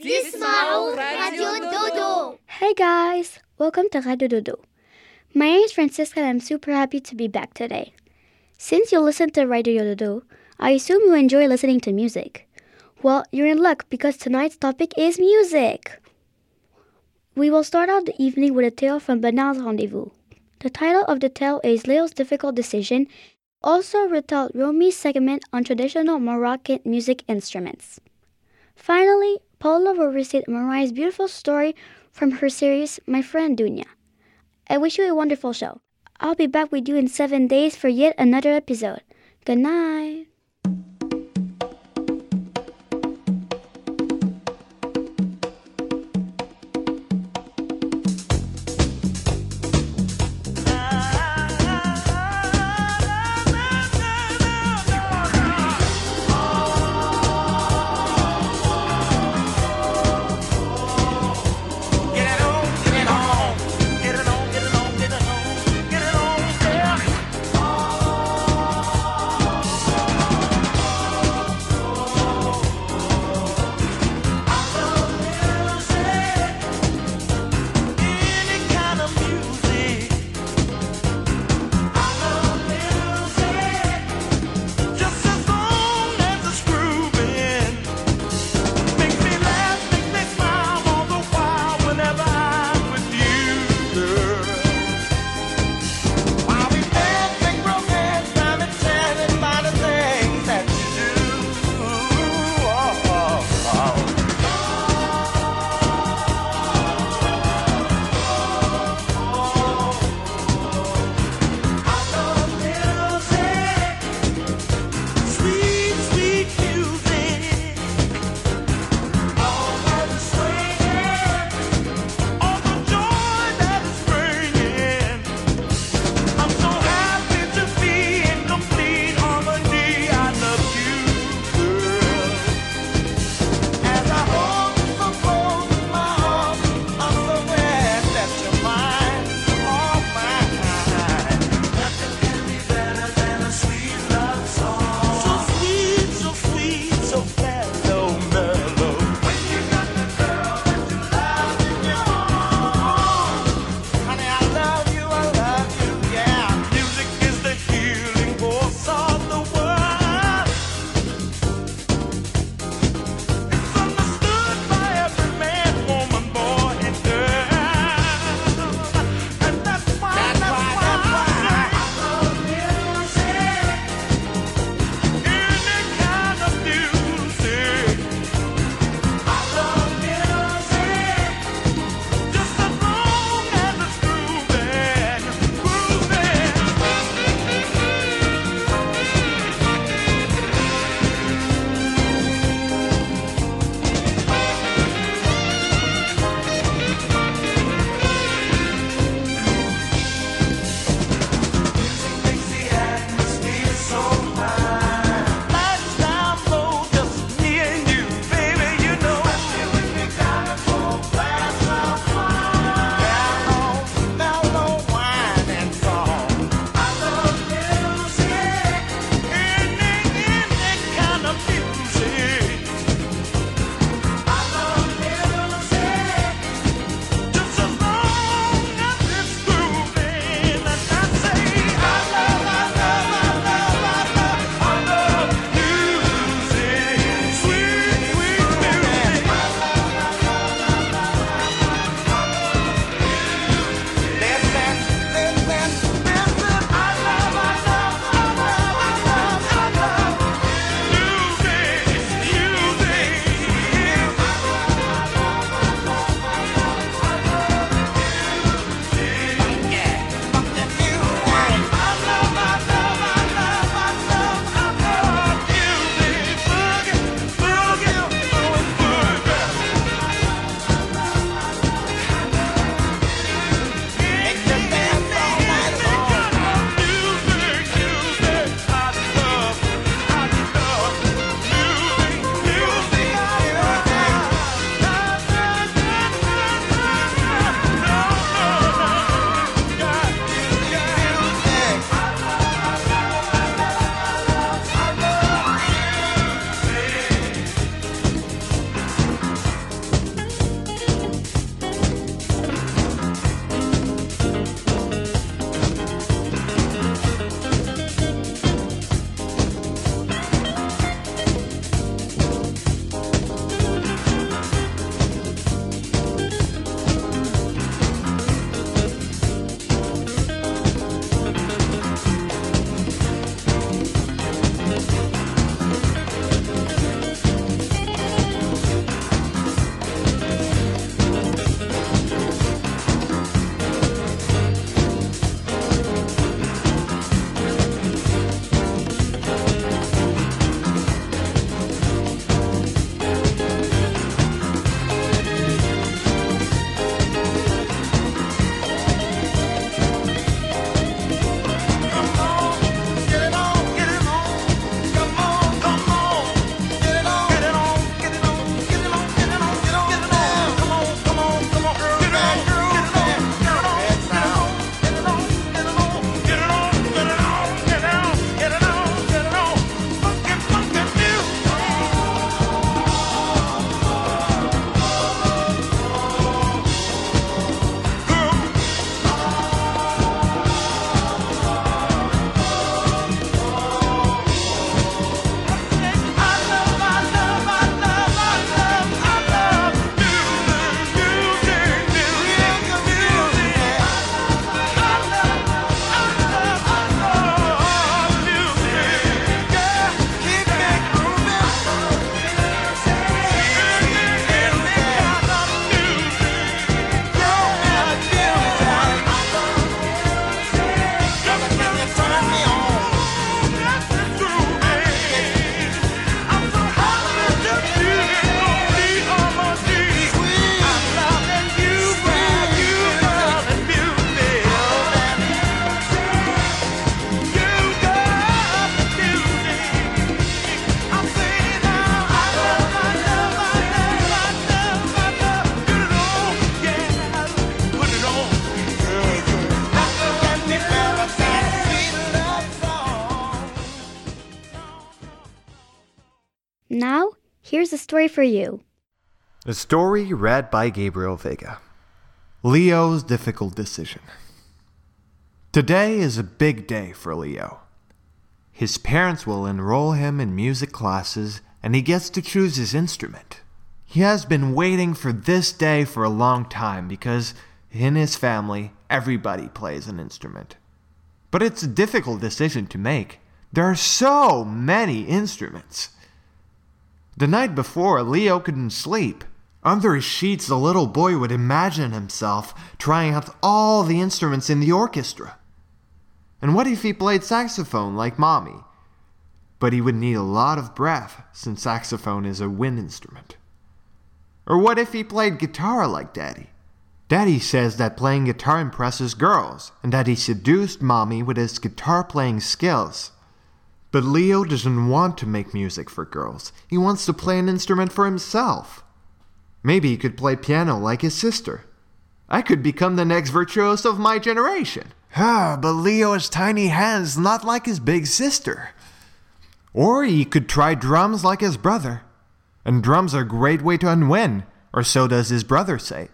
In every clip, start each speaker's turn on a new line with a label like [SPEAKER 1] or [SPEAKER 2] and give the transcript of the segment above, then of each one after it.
[SPEAKER 1] Dismao Radio Dodo.
[SPEAKER 2] Hey guys, welcome to Radio Dodo. My name is Francisca and I'm super happy to be back today. Since you listen to Radio Dodo, I assume you enjoy listening to music. Well, you're in luck because tonight's topic is music. We will start out the evening with a tale from Bernard's Rendezvous. The title of the tale is Leo's Difficult Decision, also retell Romi's segment on traditional Moroccan music instruments. Finally, Paula will recite Mariah's beautiful story from her series My Friend Dunya. I wish you a wonderful show. I'll be back with you in seven days for yet another episode. Good night. Story for you.
[SPEAKER 3] A story read by Gabriel Vega. Leo's difficult decision. Today is a big day for Leo. His parents will enroll him in music classes and he gets to choose his instrument. He has been waiting for this day for a long time because in his family, everybody plays an instrument. But it's a difficult decision to make. There are so many instruments. The night before, Leo couldn't sleep. Under his sheets, the little boy would imagine himself trying out all the instruments in the orchestra. And what if he played saxophone like Mommy? But he would need a lot of breath, since saxophone is a wind instrument. Or what if he played guitar like Daddy? Daddy says that playing guitar impresses girls, and that he seduced Mommy with his guitar playing skills. But Leo doesn't want to make music for girls. He wants to play an instrument for himself. Maybe he could play piano like his sister. I could become the next virtuoso of my generation. Ah, but Leo has tiny hands, not like his big sister. Or he could try drums like his brother. And drums are a great way to unwin, or so does his brother say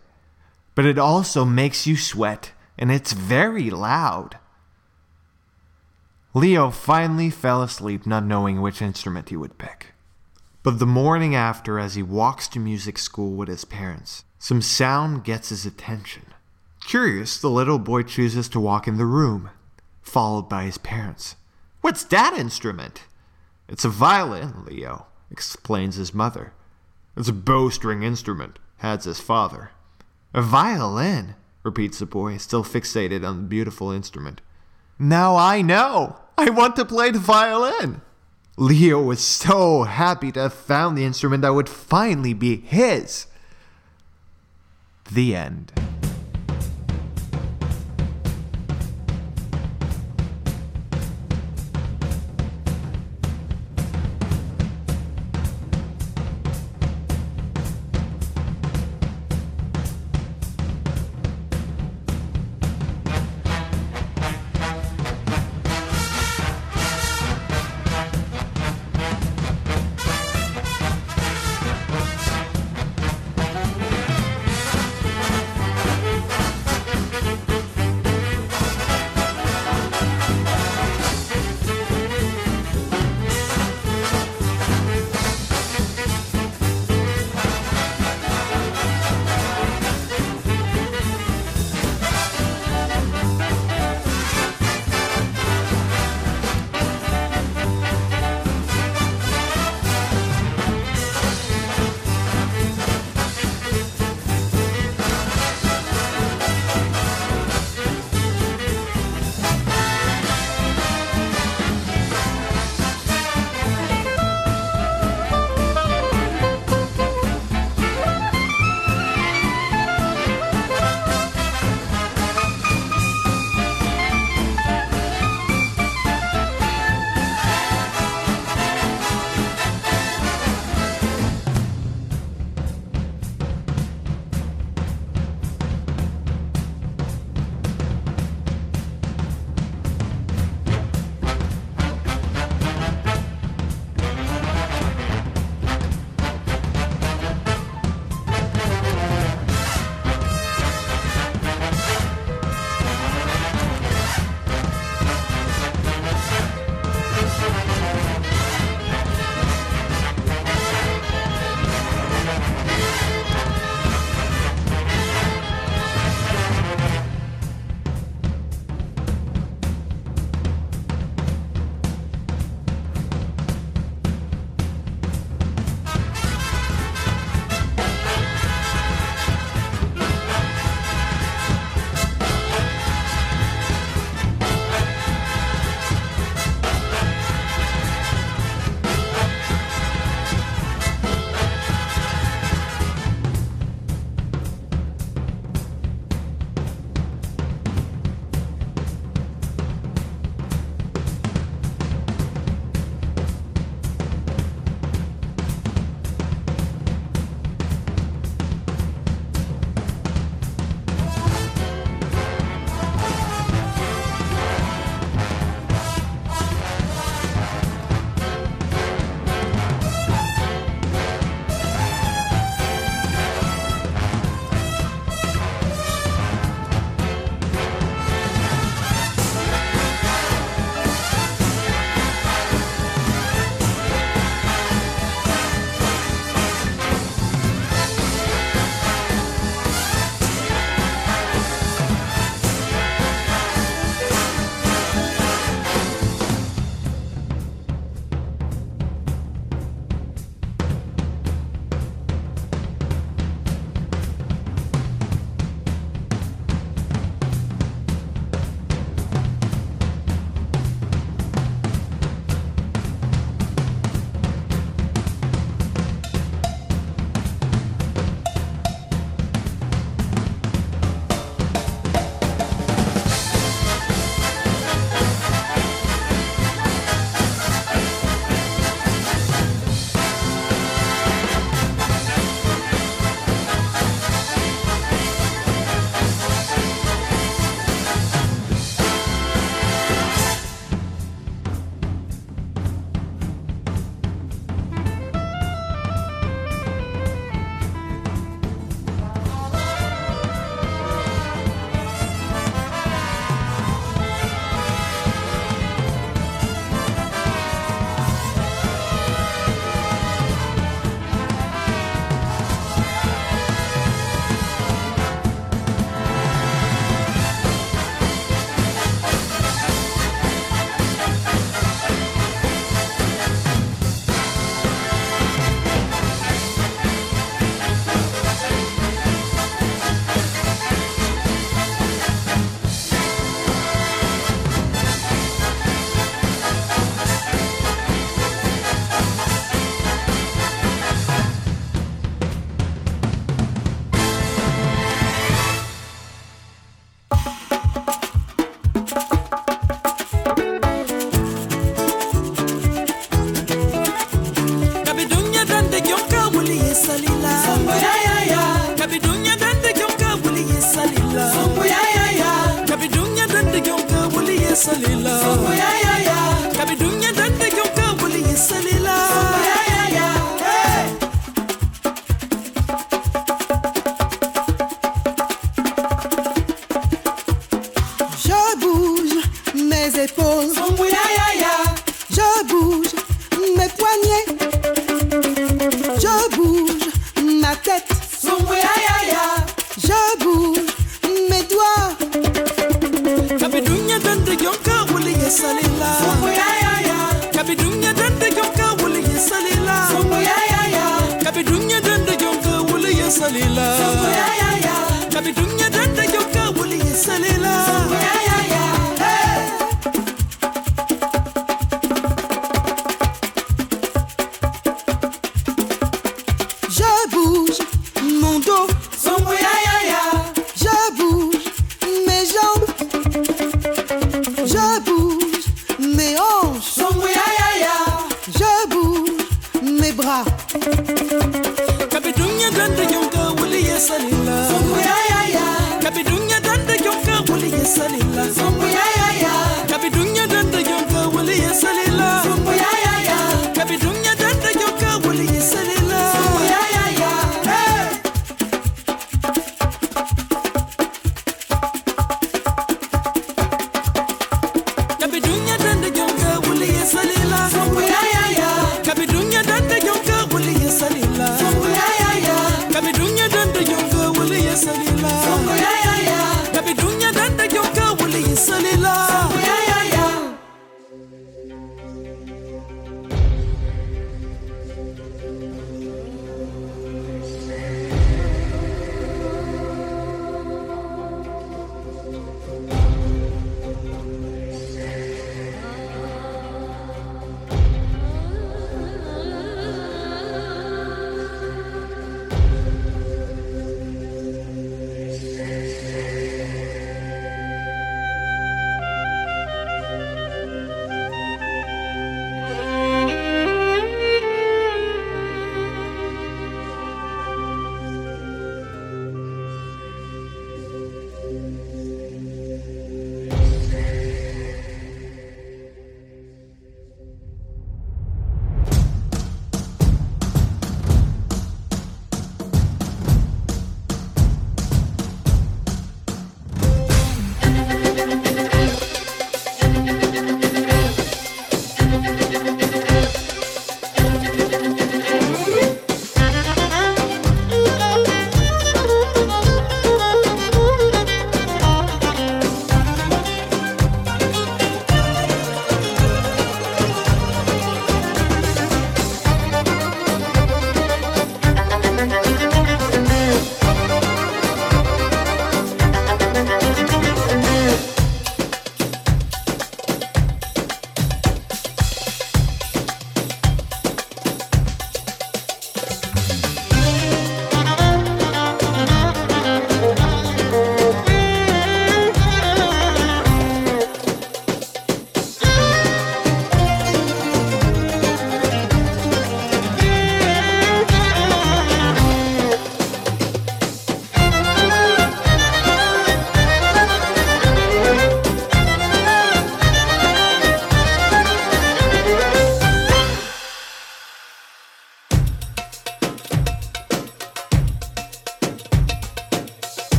[SPEAKER 3] but it also makes you sweat, and it's very loud. Leo finally fell asleep, not knowing which instrument he would pick. But the morning after, as he walks to music school with his parents, some sound gets his attention. Curious, the little boy chooses to walk in the room, followed by his parents. What's that instrument? It's a violin, Leo, explains his mother. It's a bowstring instrument, adds his father. A violin, repeats the boy, still fixated on the beautiful instrument. Now I know! I want to play the violin! Leo was so happy to have found the instrument that would finally be his. The end.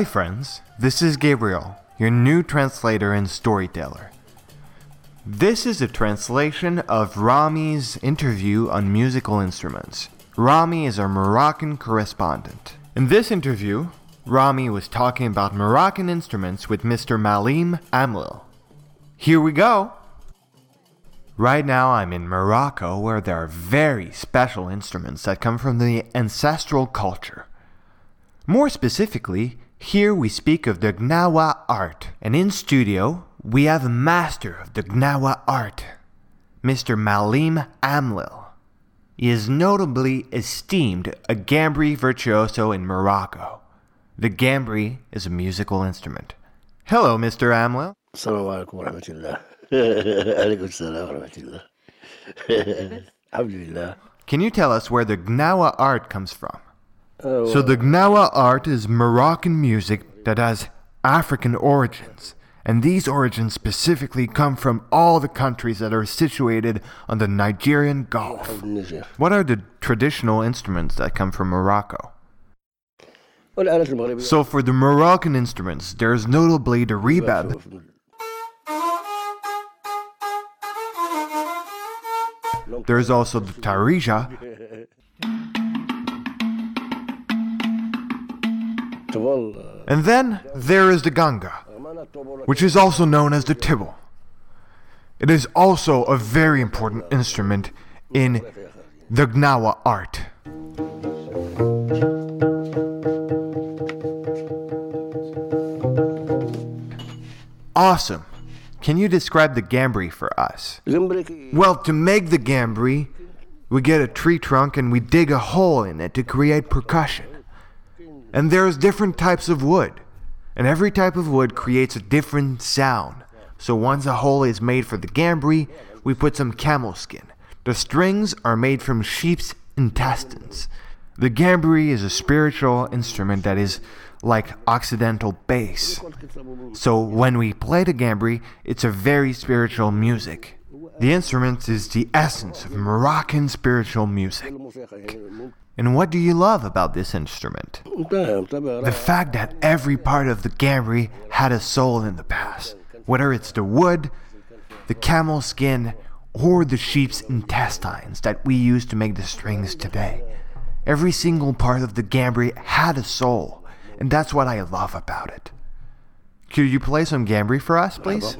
[SPEAKER 3] Hi, friends. This is Gabriel, your new translator and storyteller. This is a translation of Rami's interview on musical instruments. Rami is our Moroccan correspondent. In this interview, Rami was talking about Moroccan instruments with Mr. Malim Amlil. Here we go! Right now, I'm in Morocco where there are very special instruments that come from the ancestral culture. More specifically, here we speak of the Gnawa art, and in studio, we have a master of the Gnawa art, Mr. Malim Amlil. He is notably esteemed a gambri virtuoso in Morocco. The gambri is a musical instrument. Hello, Mr. Amlil.
[SPEAKER 4] Assalamu alaikum wa rahmatullah. Alaikum wa rahmatullah. Alhamdulillah.
[SPEAKER 3] Can you tell us where the Gnawa art comes from? So the Gnawa art is Moroccan music that has African origins, and these origins specifically come from all the countries that are situated on the Nigerian Gulf. What are the traditional instruments that come from Morocco? So for the Moroccan instruments, there is notably the rebab. There is also the tarija,
[SPEAKER 4] Uh,
[SPEAKER 3] and then there is the Ganga, which is also known as the Tibble. It is also a very important instrument in the Gnawa art. Awesome. Can you describe the gambri for us? Well, to make the gambri, we get a tree trunk and we dig a hole in it to create percussion. And there's different types of wood, and every type of wood creates a different sound. So once a hole is made for the gambri, we put some camel skin. The strings are made from sheep's intestines. The gambri is a spiritual instrument that is like Occidental bass. So when we play the gambri, it's a very spiritual music. The instrument is the essence of Moroccan spiritual music. And what do you love about this instrument? The fact that every part of the gambri had a soul in the past, whether it's the wood, the camel skin, or the sheep's intestines that we use to make the strings today. Every single part of the gambri had a soul, and that's what I love about it. Could you play some gambri for us, please?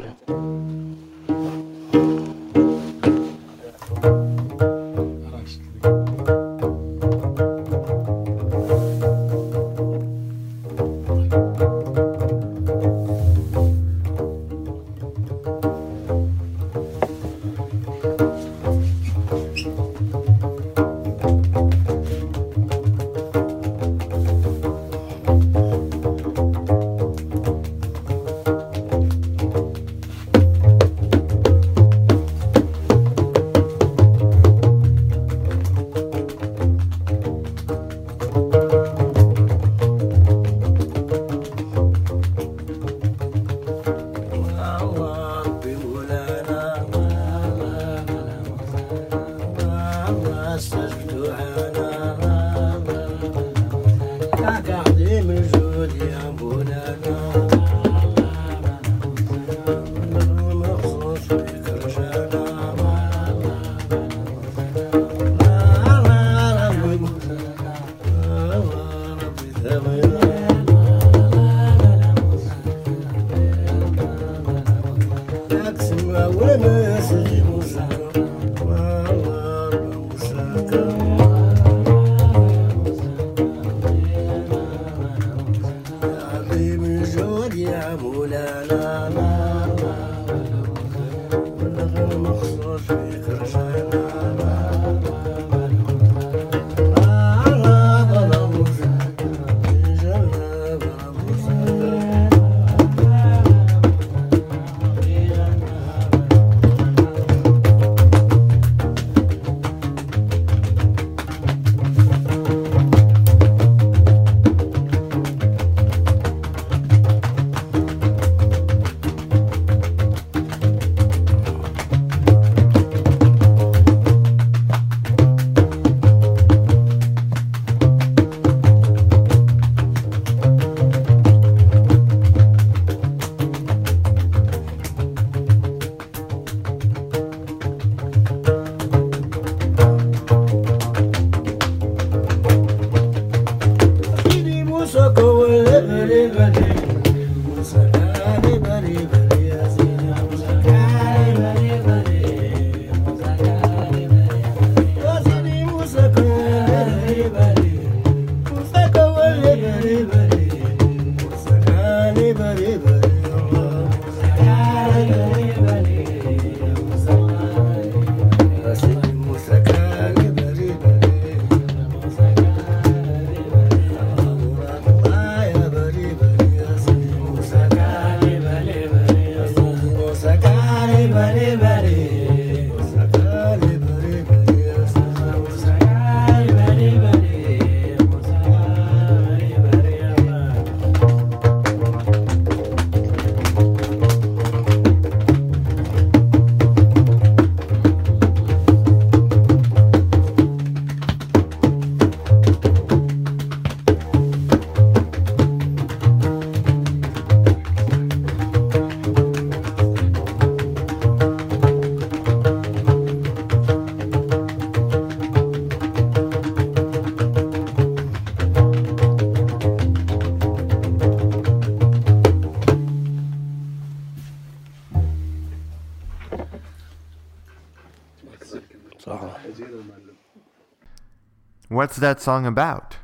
[SPEAKER 3] What's that song about?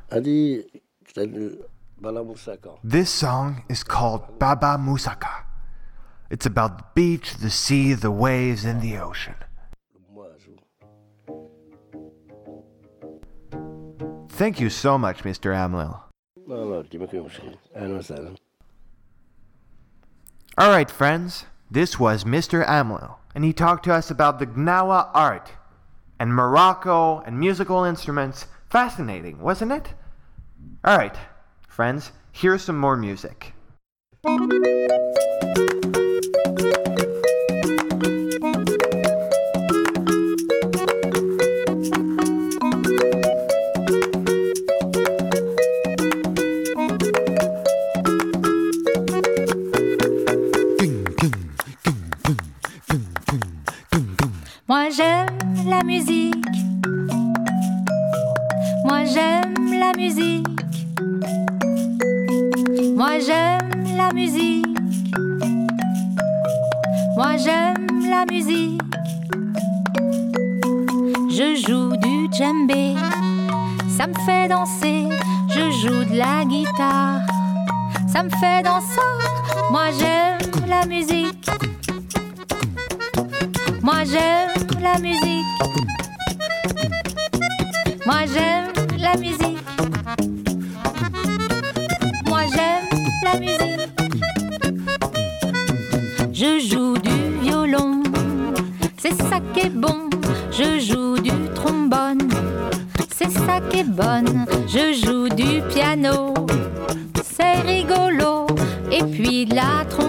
[SPEAKER 3] This song is called Baba Musaka. It's about the beach, the sea, the waves, and the ocean. Thank you so much, Mr. Amlil. All right, friends. This was Mr. Amlil, and he talked to us about the Gnawa art and Morocco and musical instruments Fascinating, wasn't it? Alright, friends, here's some more music.
[SPEAKER 5] musique. Je joue du djembé, ça me fait danser. Je joue de la guitare, ça me fait danser. Moi j'aime la musique. Moi j'aime la musique. je joue du piano, c'est rigolo, et puis la trompette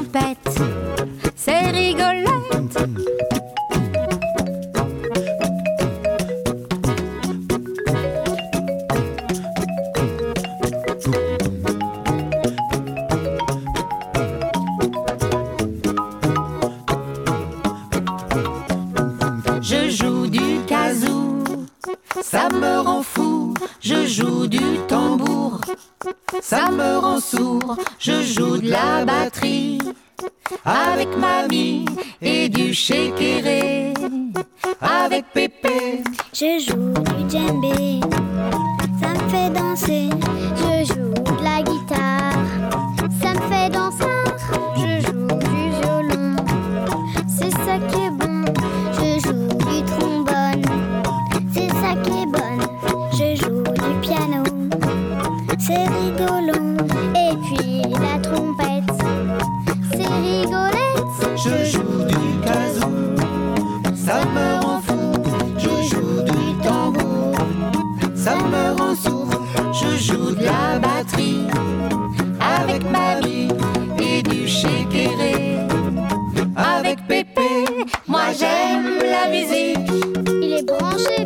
[SPEAKER 6] Il est branché.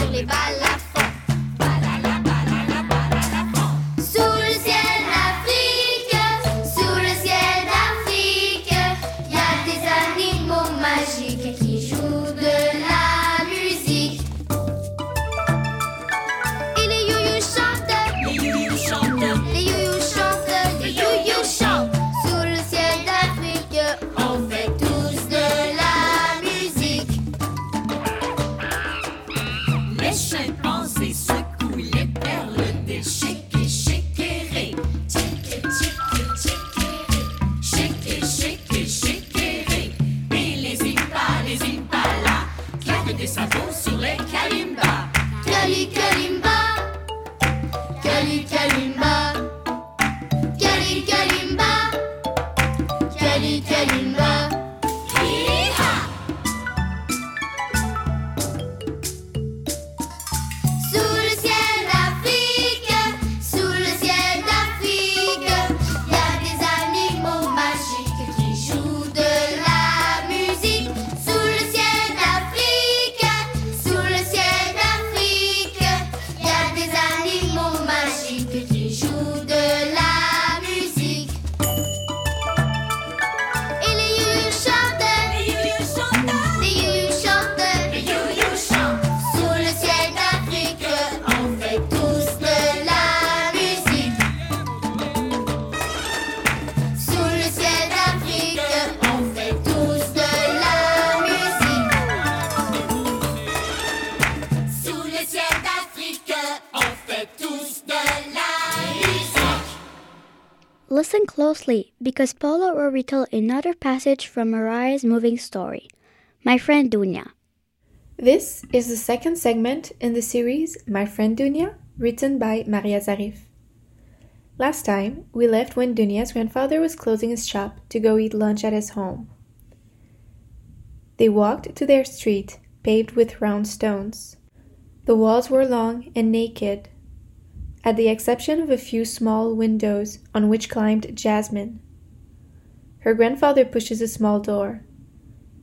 [SPEAKER 1] sur les
[SPEAKER 6] balles.
[SPEAKER 2] Listen closely because Paula will retell another passage from Mariah's moving story. My friend Dunya.
[SPEAKER 7] This is the second segment in the series My Friend Dunya, written by Marya Zarif. Last time, we left when Dunya's grandfather was closing his shop to go eat lunch at his home. They walked to their street, paved with round stones. The walls were long and naked, at the exception of a few small windows on which climbed Jasmine. Her grandfather pushes a small door.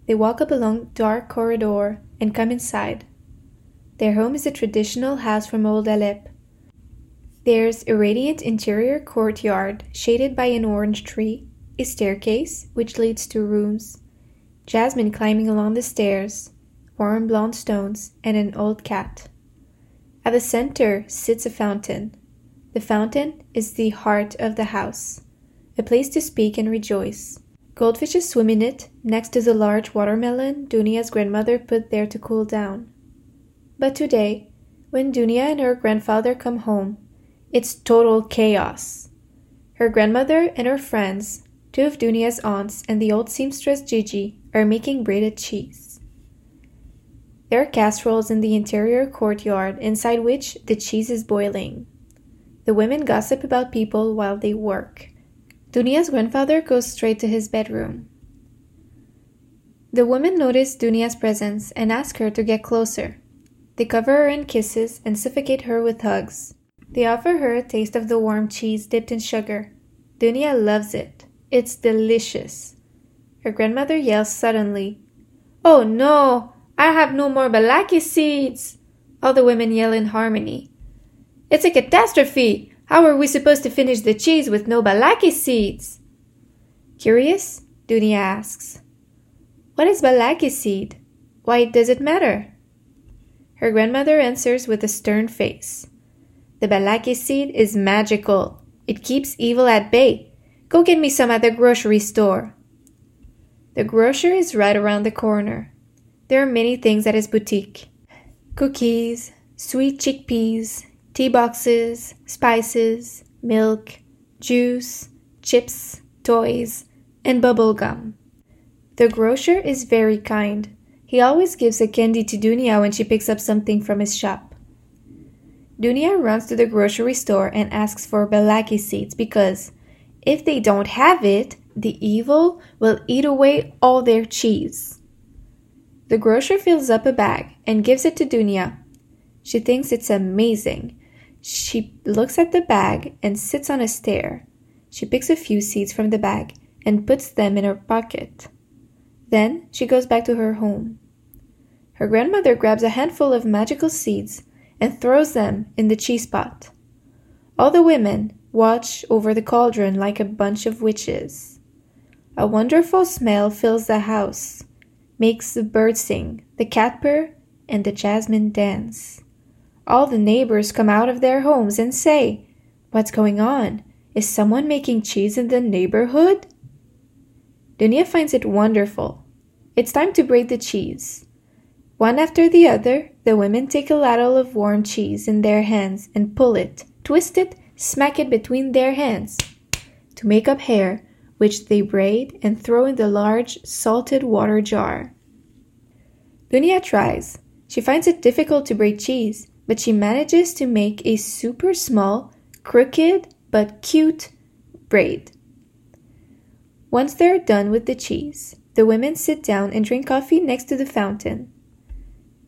[SPEAKER 7] They walk up a long dark corridor and come inside. Their home is a traditional house from old Alep. There's a radiant interior courtyard shaded by an orange tree, a staircase which leads to rooms, Jasmine climbing along the stairs, warm blonde stones, and an old cat. At the center sits a fountain. The fountain is the heart of the house, a place to speak and rejoice. Goldfishes swim in it next is a large watermelon Dunia's grandmother put there to cool down. But today, when Dunia and her grandfather come home, it's total chaos. Her grandmother and her friends, two of Dunia's aunts, and the old seamstress Gigi are making braided cheese. There are casseroles in the interior courtyard inside which the cheese is boiling. The women gossip about people while they work. Dunia's grandfather goes straight to his bedroom. The women notice Dunia's presence and ask her to get closer. They cover her in kisses and suffocate her with hugs. They offer her a taste of the warm cheese dipped in sugar. Dunia loves it. It's delicious. Her grandmother yells suddenly, Oh no! I have no more baraka seeds! All the women yell in harmony. It's a catastrophe! How are we supposed to finish the cheese with no baraka seeds? Curious, Dunia asks. What is baraka seed? Why does it matter? Her grandmother answers with a stern face. The baraka seed is magical. It keeps evil at bay. Go get me some at the grocery store. The grocer is right around the corner. There are many things at his boutique cookies, sweet chickpeas, tea boxes, spices, milk, juice, chips, toys, and bubble gum. The grocer is very kind. He always gives a candy to Dunia when she picks up something from his shop. Dunia runs to the grocery store and asks for baraka seeds because if they don't have it, the evil will eat away all their cheese. The grocer fills up a bag and gives it to Dunia. She thinks it's amazing. She looks at the bag and sits on a stair. She picks a few seeds from the bag and puts them in her pocket. Then she goes back to her home. Her grandmother grabs a handful of magical seeds and throws them in the cheese pot. All the women watch over the cauldron like a bunch of witches. A wonderful smell fills the house. Makes the bird sing, the cat purr, and the jasmine dance. All the neighbors come out of their homes and say, What's going on? Is someone making cheese in the neighborhood? Dunia finds it wonderful. It's time to braid the cheese. One after the other, the women take a ladle of warm cheese in their hands and pull it, twist it, smack it between their hands to make up hair, which they braid and throw in the large salted water jar. Dunia tries. She finds it difficult to braid cheese, but she manages to make a super small, crooked, but cute braid. Once they're done with the cheese, the women sit down and drink coffee next to the fountain.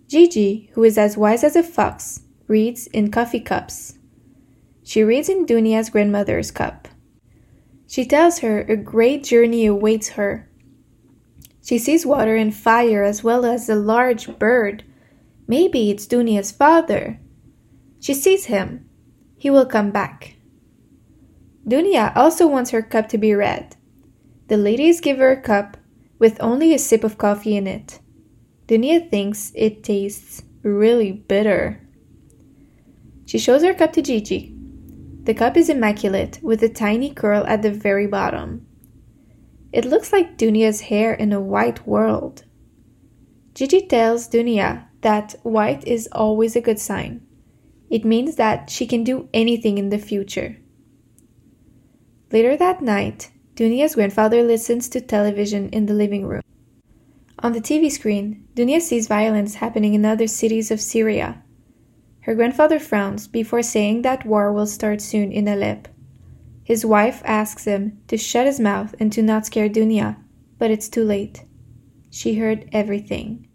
[SPEAKER 7] Gigi, who is as wise as a fox, reads in coffee cups. She reads in Dunia's grandmother's cup. She tells her a great journey awaits her. She sees water and fire as well as a large bird. Maybe it's Dunia's father. She sees him. He will come back. Dunia also wants her cup to be red. The ladies give her a cup with only a sip of coffee in it. Dunia thinks it tastes really bitter. She shows her cup to Gigi. The cup is immaculate, with a tiny curl at the very bottom. It looks like Dunia's hair in a white world. Gigi tells Dunia that white is always a good sign. It means that she can do anything in the future. Later that night, Dunia's grandfather listens to television in the living room. On the TV screen, Dunia sees violence happening in other cities of Syria. Her grandfather frowns before saying that war will start soon in Aleppo. His wife asks him to shut his mouth and to not scare Dunia, but it's too late. She heard everything.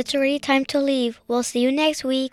[SPEAKER 2] It's already time to leave. We'll see you next week.